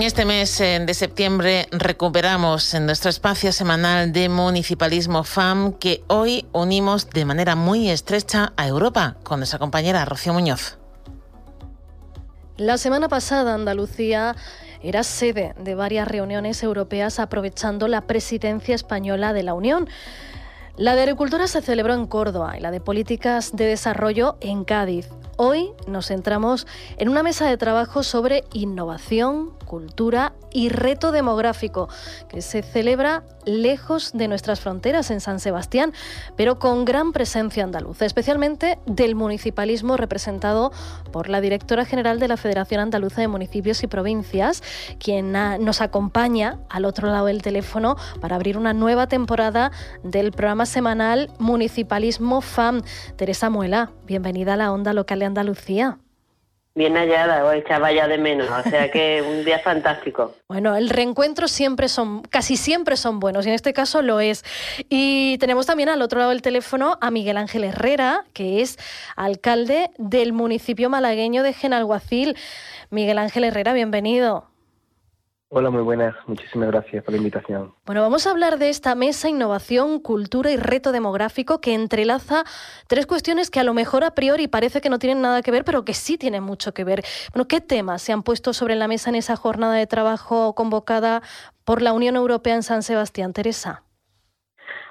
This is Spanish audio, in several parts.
En este mes de septiembre recuperamos en nuestro espacio semanal de Municipalismo FAM que hoy unimos de manera muy estrecha a Europa con nuestra compañera Rocío Muñoz. La semana pasada Andalucía era sede de varias reuniones europeas aprovechando la presidencia española de la Unión. La de agricultura se celebró en Córdoba y la de políticas de desarrollo en Cádiz. Hoy nos centramos en una mesa de trabajo sobre innovación, cultura y reto demográfico, que se celebra lejos de nuestras fronteras en San Sebastián, pero con gran presencia andaluza, especialmente del municipalismo representado por la directora general de la Federación Andaluza de Municipios y Provincias, quien nos acompaña al otro lado del teléfono para abrir una nueva temporada del programa semanal Municipalismo FAM. Teresa Muela, bienvenida a la onda local de Andalucía bien hallada, o echaba ya de menos, o sea que un día fantástico. Bueno, el reencuentro siempre son, casi siempre son buenos, y en este caso lo es. Y tenemos también al otro lado del teléfono a Miguel Ángel Herrera, que es alcalde del municipio malagueño de Genalguacil. Miguel Ángel Herrera, bienvenido. Hola, muy buenas. Muchísimas gracias por la invitación. Bueno, vamos a hablar de esta mesa Innovación, Cultura y Reto Demográfico que entrelaza tres cuestiones que a lo mejor a priori parece que no tienen nada que ver, pero que sí tienen mucho que ver. Bueno, ¿qué temas se han puesto sobre la mesa en esa jornada de trabajo convocada por la Unión Europea en San Sebastián? Teresa.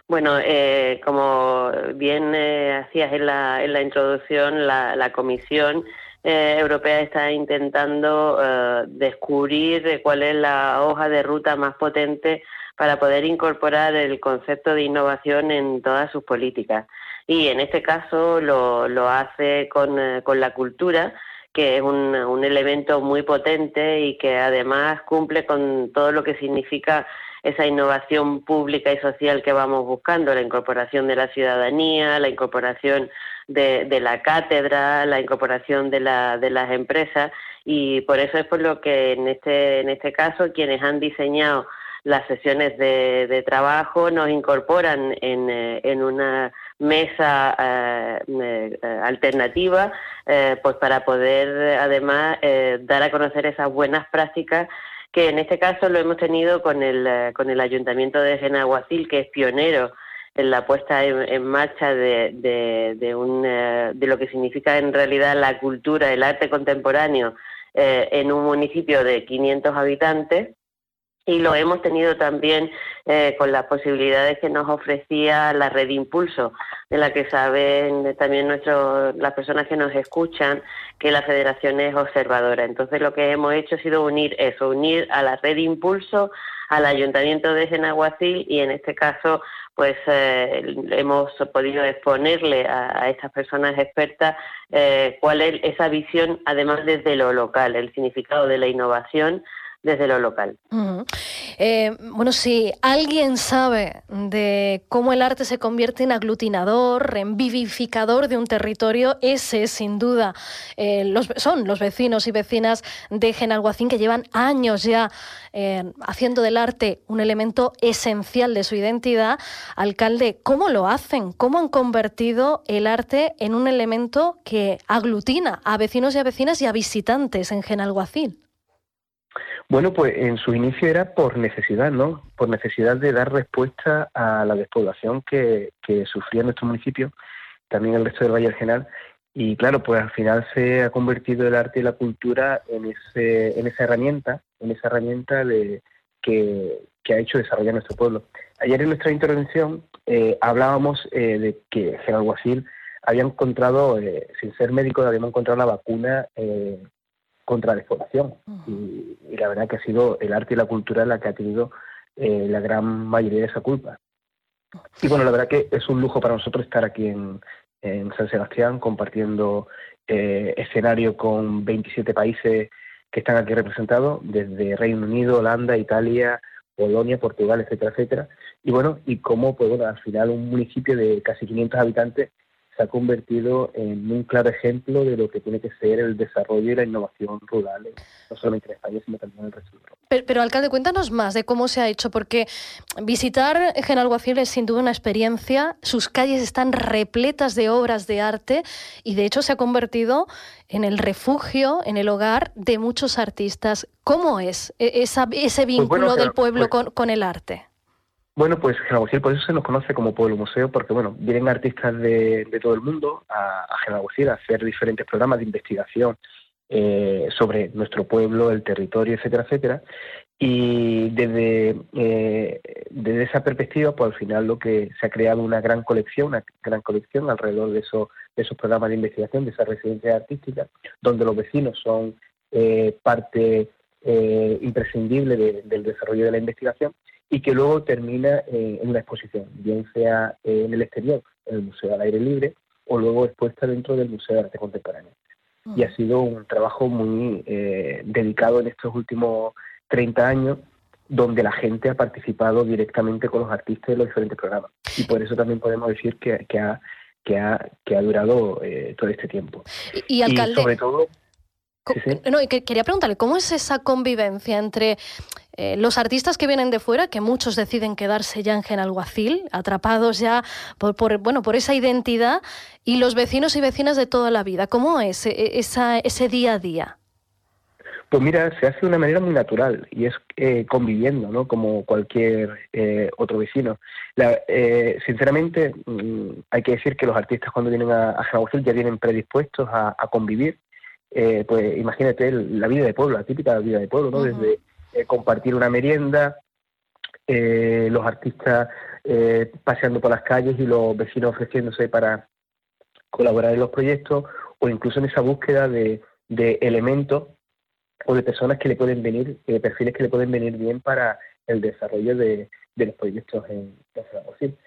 Bueno, eh, como bien eh, hacías en la, en la introducción, la, la Comisión eh, europea está intentando eh, descubrir cuál es la hoja de ruta más potente para poder incorporar el concepto de innovación en todas sus políticas. Y en este caso lo, lo hace con, eh, con, la cultura, que es un, un elemento muy potente y que además cumple con todo lo que significa esa innovación pública y social que vamos buscando, la incorporación de la ciudadanía, la incorporación de, la cátedra, la incorporación de, la, de las empresas y por eso es por lo que en este, en este caso quienes han diseñado las sesiones de, de trabajo nos incorporan en, eh, en una mesa eh, eh, alternativa pues para poder además dar a conocer esas buenas prácticas que en este caso lo hemos tenido con el, eh, con el Ayuntamiento de Genaguacil, que es pionero en la puesta en, marcha de, de, un, eh, de lo que significa en realidad la cultura, el arte contemporáneo eh, en un municipio de 500 habitantes y lo hemos tenido también eh, con las posibilidades que nos ofrecía la red Impulso, de la que saben también nuestros, las personas que nos escuchan que la federación es observadora. Entonces lo que hemos hecho ha sido unir eso, unir a la red Impulso, al Ayuntamiento de Genaguacil y en este caso pues eh, hemos podido exponerle a, estas personas expertas eh, cuál es esa visión, además desde lo local, el significado de la innovación desde lo local. Eh, bueno, si alguien sabe de cómo el arte se convierte en aglutinador, en vivificador de un territorio, ese sin duda eh, los, son los vecinos y vecinas de Genalguacín que llevan años ya eh, haciendo del arte un elemento esencial de su identidad. Alcalde, ¿cómo lo hacen? ¿Cómo han convertido el arte en un elemento que aglutina a vecinos y a vecinas y a visitantes en Genalguacín? Bueno, pues en su inicio era por necesidad, ¿no? Por necesidad de dar respuesta a la despoblación que, que sufría nuestro municipio, también el resto del Valle del Genal. Y claro, pues al final se ha convertido el arte y la cultura en, ese, en esa herramienta, en esa herramienta de, que, ha hecho desarrollar nuestro pueblo. Ayer en nuestra intervención eh, hablábamos eh, de que Guasil había encontrado, eh, sin ser médico, habíamos encontrado la vacuna contra la explotación. y, la verdad que ha sido el arte y la cultura la que ha tenido eh, la gran mayoría de esa culpa. Y bueno, la verdad que es un lujo para nosotros estar aquí en, San Sebastián compartiendo eh, escenario con 27 países que están aquí representados, desde Reino Unido, Holanda, Italia, Polonia, Portugal, etcétera, etcétera. Y bueno, y cómo, pues bueno, al final un municipio de casi 500 habitantes se ha convertido en un claro ejemplo de lo que tiene que ser el desarrollo y la innovación rural, no solamente en España, sino también en el resto de Europa. Pero, alcalde, cuéntanos más de cómo se ha hecho, porque visitar Genalguacil es sin duda una experiencia, sus calles están repletas de obras de arte y de hecho se ha convertido en el refugio, en el hogar de muchos artistas. ¿Cómo es e, ese pues vínculo del pueblo pues con el arte? Bueno, pues Genaguacil por eso se nos conoce como pueblo museo, porque bueno, vienen artistas de, todo el mundo a, a a hacer diferentes programas de investigación eh, sobre nuestro pueblo, el territorio, etcétera, etcétera. Y desde, eh, desde esa perspectiva, pues al final lo que se ha creado una gran colección, una gran colección alrededor de esos, de esos programas de investigación, de esas residencias artísticas, donde los vecinos son eh, parte imprescindible del desarrollo de la investigación y que luego termina eh, en una exposición, bien sea eh, en el exterior, en el Museo al Aire Libre, o luego expuesta dentro del Museo de Arte Contemporáneo. Y ha sido un trabajo muy eh, dedicado en estos últimos 30 años, donde la gente ha participado directamente con los artistas de los diferentes programas. Y por eso también podemos decir que, que, ha, que, ha, que ha durado todo este tiempo. Y, alcalde... sobre todo... No, y quería preguntarle, ¿cómo es esa convivencia entre eh, los artistas que vienen de fuera, que muchos deciden quedarse ya en Genalguacil, atrapados ya por, bueno, por esa identidad, y los vecinos y vecinas de toda la vida. ¿Cómo es e, esa, ese día a día? Pues mira, se hace de una manera muy natural y es eh, conviviendo, ¿no? Como cualquier eh, otro vecino. sinceramente, mm, hay que decir que los artistas cuando vienen a, a ya vienen predispuestos a, convivir. Pues imagínate la vida de pueblo, la típica vida de pueblo, ¿no? Desde eh, compartir una merienda, eh, los artistas eh, paseando por las calles y los vecinos ofreciéndose para colaborar en los proyectos o incluso en esa búsqueda de, elementos o de personas que le pueden venir, perfiles que le pueden venir bien para el desarrollo de, los proyectos en, en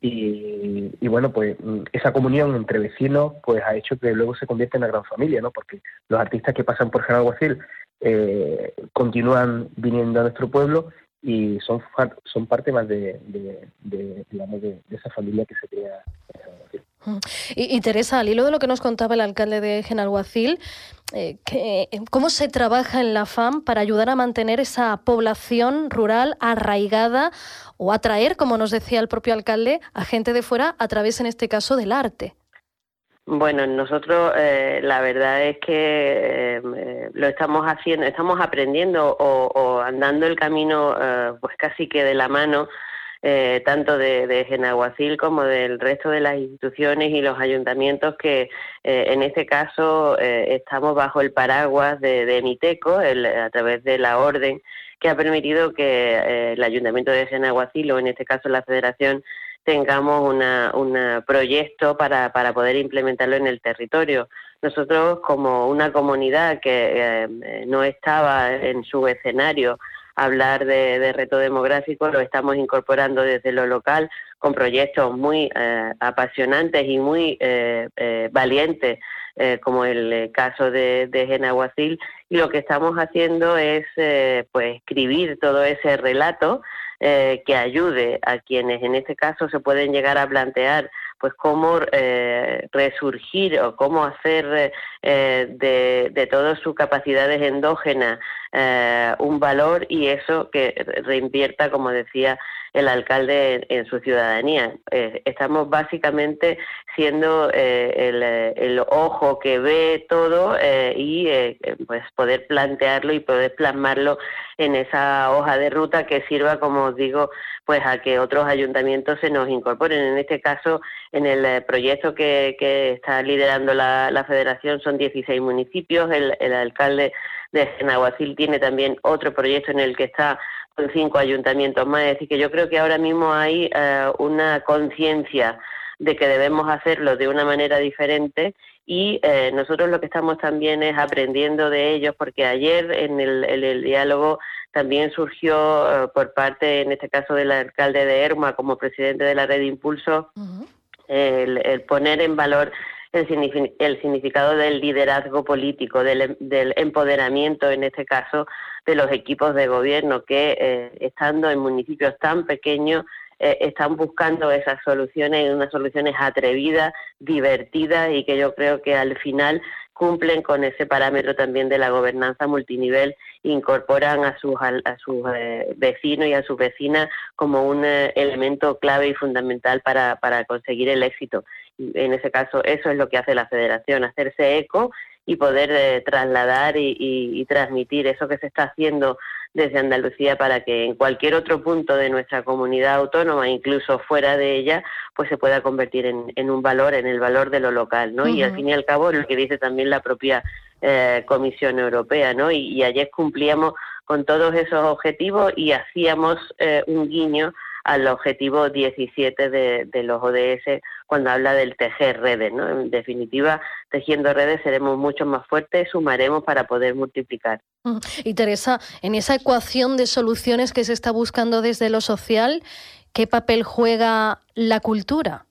y, y, bueno, pues mm, esa comunión entre vecinos pues ha hecho que luego se convierta en una gran familia, ¿no? Porque los artistas que pasan por General Guacil eh, continúan viniendo a nuestro pueblo y son son parte más de, digamos de, esa familia que se crea y, Teresa, al hilo de lo que nos contaba el alcalde de Genalguacil, eh, eh, ¿cómo se trabaja en la FAM para ayudar a mantener esa población rural arraigada o atraer, como nos decía el propio alcalde, a gente de fuera a través, en este caso, del arte? Bueno, nosotros eh, la verdad es que eh, lo estamos haciendo, estamos aprendiendo o, andando el camino eh, pues casi que de la mano tanto de, de, Genaguacil como del resto de las instituciones y los ayuntamientos que en este caso estamos bajo el paraguas de, de Miteco a través de la orden que ha permitido que el ayuntamiento de Genaguacil o en este caso la Federación tengamos un proyecto para, para poder implementarlo en el territorio. Nosotros, como una comunidad que eh, no estaba en su escenario hablar de, reto demográfico, lo estamos incorporando desde lo local con proyectos muy eh, apasionantes y muy eh, valientes, como el caso de, de Genaguacil, y lo que estamos haciendo es pues escribir todo ese relato eh, que ayude a quienes en este caso se pueden llegar a plantear pues cómo eh, resurgir o cómo hacer eh, de, de todas sus capacidades endógenas un valor y eso que reinvierta, como decía el alcalde en, su ciudadanía. estamos básicamente siendo el, el, ojo que ve todo y pues poder plantearlo y poder plasmarlo en esa hoja de ruta que sirva, como os digo, pues a que otros ayuntamientos se nos incorporen. En este caso, en el eh, proyecto que, está liderando la, federación son 16 municipios. El, alcalde de Genaguacil tiene también otro proyecto en el que está con cinco ayuntamientos más. Es decir, que yo creo que ahora mismo hay eh, una conciencia de que debemos hacerlo de una manera diferente y eh, nosotros lo que estamos también es aprendiendo de ellos porque ayer en el, diálogo también surgió eh, por parte, en este caso, del alcalde de Erma como presidente de la red Impulso, el, poner en valor el, significado del liderazgo político, del, empoderamiento, en este caso, de los equipos de gobierno que, eh, estando en municipios tan pequeños, eh, están buscando esas soluciones, unas soluciones atrevidas, divertidas y que yo creo que al final cumplen con ese parámetro también de la gobernanza multinivel, incorporan a sus, a sus eh, vecinos y a sus vecinas como un eh, elemento clave y fundamental para, para conseguir el éxito. En ese caso, eso es lo que hace la federación, hacerse eco y poder trasladar y, transmitir eso que se está haciendo desde Andalucía para que en cualquier otro punto de nuestra comunidad autónoma, incluso fuera de ella, pues se pueda convertir en, un valor, en el valor de lo local, ¿no? Y al fin y al cabo lo que dice también la propia eh, Comisión Europea, ¿no? Y, ayer cumplíamos con todos esos objetivos y hacíamos eh, un guiño al objetivo 17 de, de, los ODS cuando habla del tejer redes. ¿no? En definitiva, tejiendo redes seremos mucho más fuertes, sumaremos para poder multiplicar. Y Teresa, en esa ecuación de soluciones que se está buscando desde lo social, ¿qué papel juega la cultura?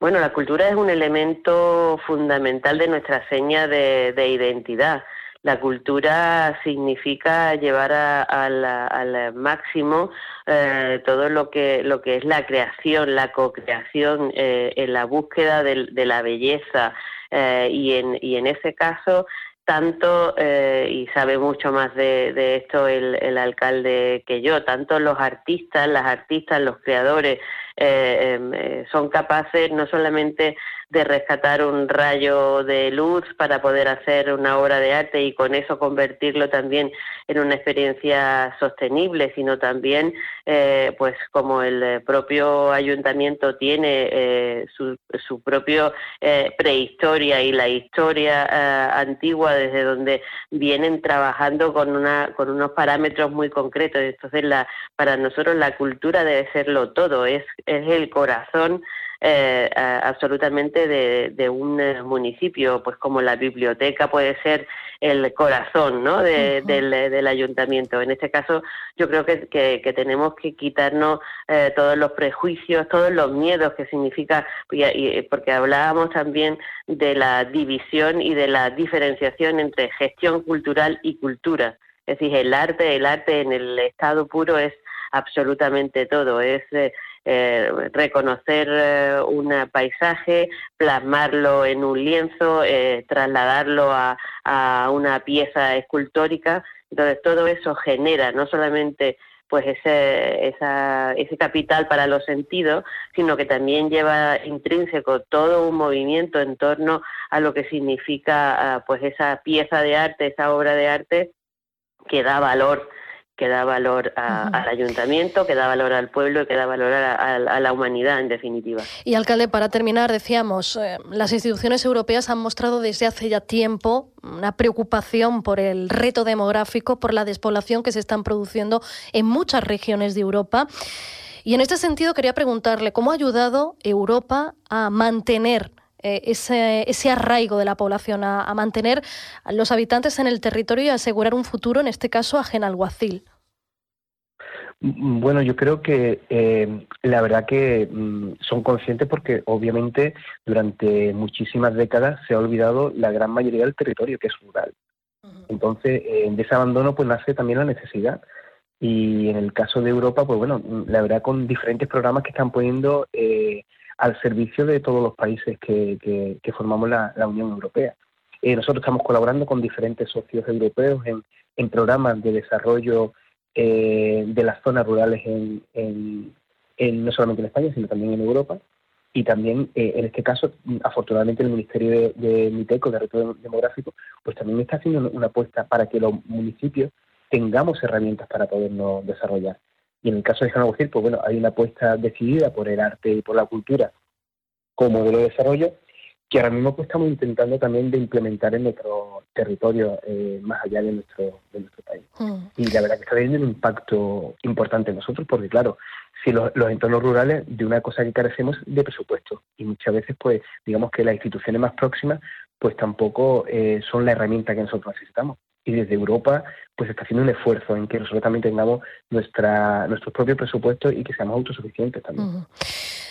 Bueno, la cultura es un elemento fundamental de nuestra seña de, de identidad. La cultura significa llevar al máximo eh, todo lo que, lo que es la creación, la co-creación, eh, en la búsqueda de, la belleza eh, y, en, y en ese caso tanto, y sabe mucho más de, esto el, alcalde que yo, tanto los artistas, las artistas, los creadores, em, son capaces no solamente de rescatar un rayo de luz para poder hacer una obra de arte y con eso convertirlo también en una experiencia sostenible, sino también, eh, pues como el propio ayuntamiento tiene eh, su, su propio eh, prehistoria y la historia antigua desde donde vienen trabajando con una con unos parámetros muy concretos. Entonces, la, para nosotros la cultura debe serlo todo, es, es el corazón eh, absolutamente de, un eh, municipio, pues como la biblioteca puede ser el corazón ¿no? del, ayuntamiento. En este caso, yo creo que, tenemos que quitarnos eh, todos los prejuicios, todos los miedos que significa, porque hablábamos también de la división y de la diferenciación entre gestión cultural y cultura. Es decir, el arte, el arte en el estado puro es absolutamente todo, es eh, reconocer eh, un paisaje, plasmarlo en un lienzo, eh, trasladarlo a, una pieza escultórica. Entonces todo eso genera no solamente pues ese, ese capital para los sentidos, sino que también lleva intrínseco todo un movimiento en torno a lo que significa ah, pues esa pieza de arte, esa obra de arte que da valor que da valor al ayuntamiento, que da valor al pueblo y que da valor a, la humanidad, en definitiva. Y, alcalde, para terminar, decíamos, eh, las instituciones europeas han mostrado desde hace ya tiempo una preocupación por el reto demográfico, por la despoblación que se están produciendo en muchas regiones de Europa. Y en este sentido quería preguntarle cómo ha ayudado Europa a mantener eh, ese, ese, arraigo de la población, a, mantener a los habitantes en el territorio y asegurar un futuro, en este caso, a Genalguacil? Mm, bueno, yo creo que eh, la verdad que mm, son conscientes porque obviamente durante muchísimas décadas se ha olvidado la gran mayoría del territorio que es rural. Entonces, eh, de ese abandono pues nace también la necesidad. Y en el caso de Europa, pues bueno, mm, la verdad con diferentes programas que están poniendo eh, al servicio de todos los países que, formamos la, Unión Europea. Eh, nosotros estamos colaborando con diferentes socios europeos en, en programas de desarrollo eh, de las zonas rurales en, en, no solamente en España, sino también en Europa. Y también, eh, en este caso, afortunadamente, el Ministerio de, de MITECO, de Reto Demográfico, pues también está haciendo una apuesta para que los municipios tengamos herramientas para podernos desarrollar. Y en el caso de San pues bueno, hay una apuesta decidida por el arte y por la cultura como modelo de desarrollo que ahora mismo pues, estamos intentando también de implementar en nuestro territorio, eh, más allá de nuestro, de nuestro país. Mm. Y la verdad que está teniendo un impacto importante en nosotros, porque claro, si los, los, entornos rurales, de una cosa que carecemos de presupuesto, y muchas veces, pues, digamos que las instituciones más próximas, pues tampoco eh, son la herramienta que nosotros necesitamos y desde Europa pues está haciendo un esfuerzo en que nosotros también tengamos nuestra, nuestros propios presupuestos y que seamos autosuficientes también.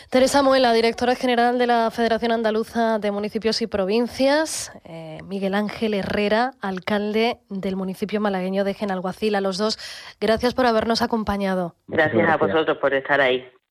Teresa Muela, directora general de la Federación Andaluza de Municipios y Provincias, eh, Miguel Ángel Herrera, alcalde del municipio malagueño de Genalguacil. A los dos, gracias por habernos acompañado. gracias. a vosotros por estar ahí.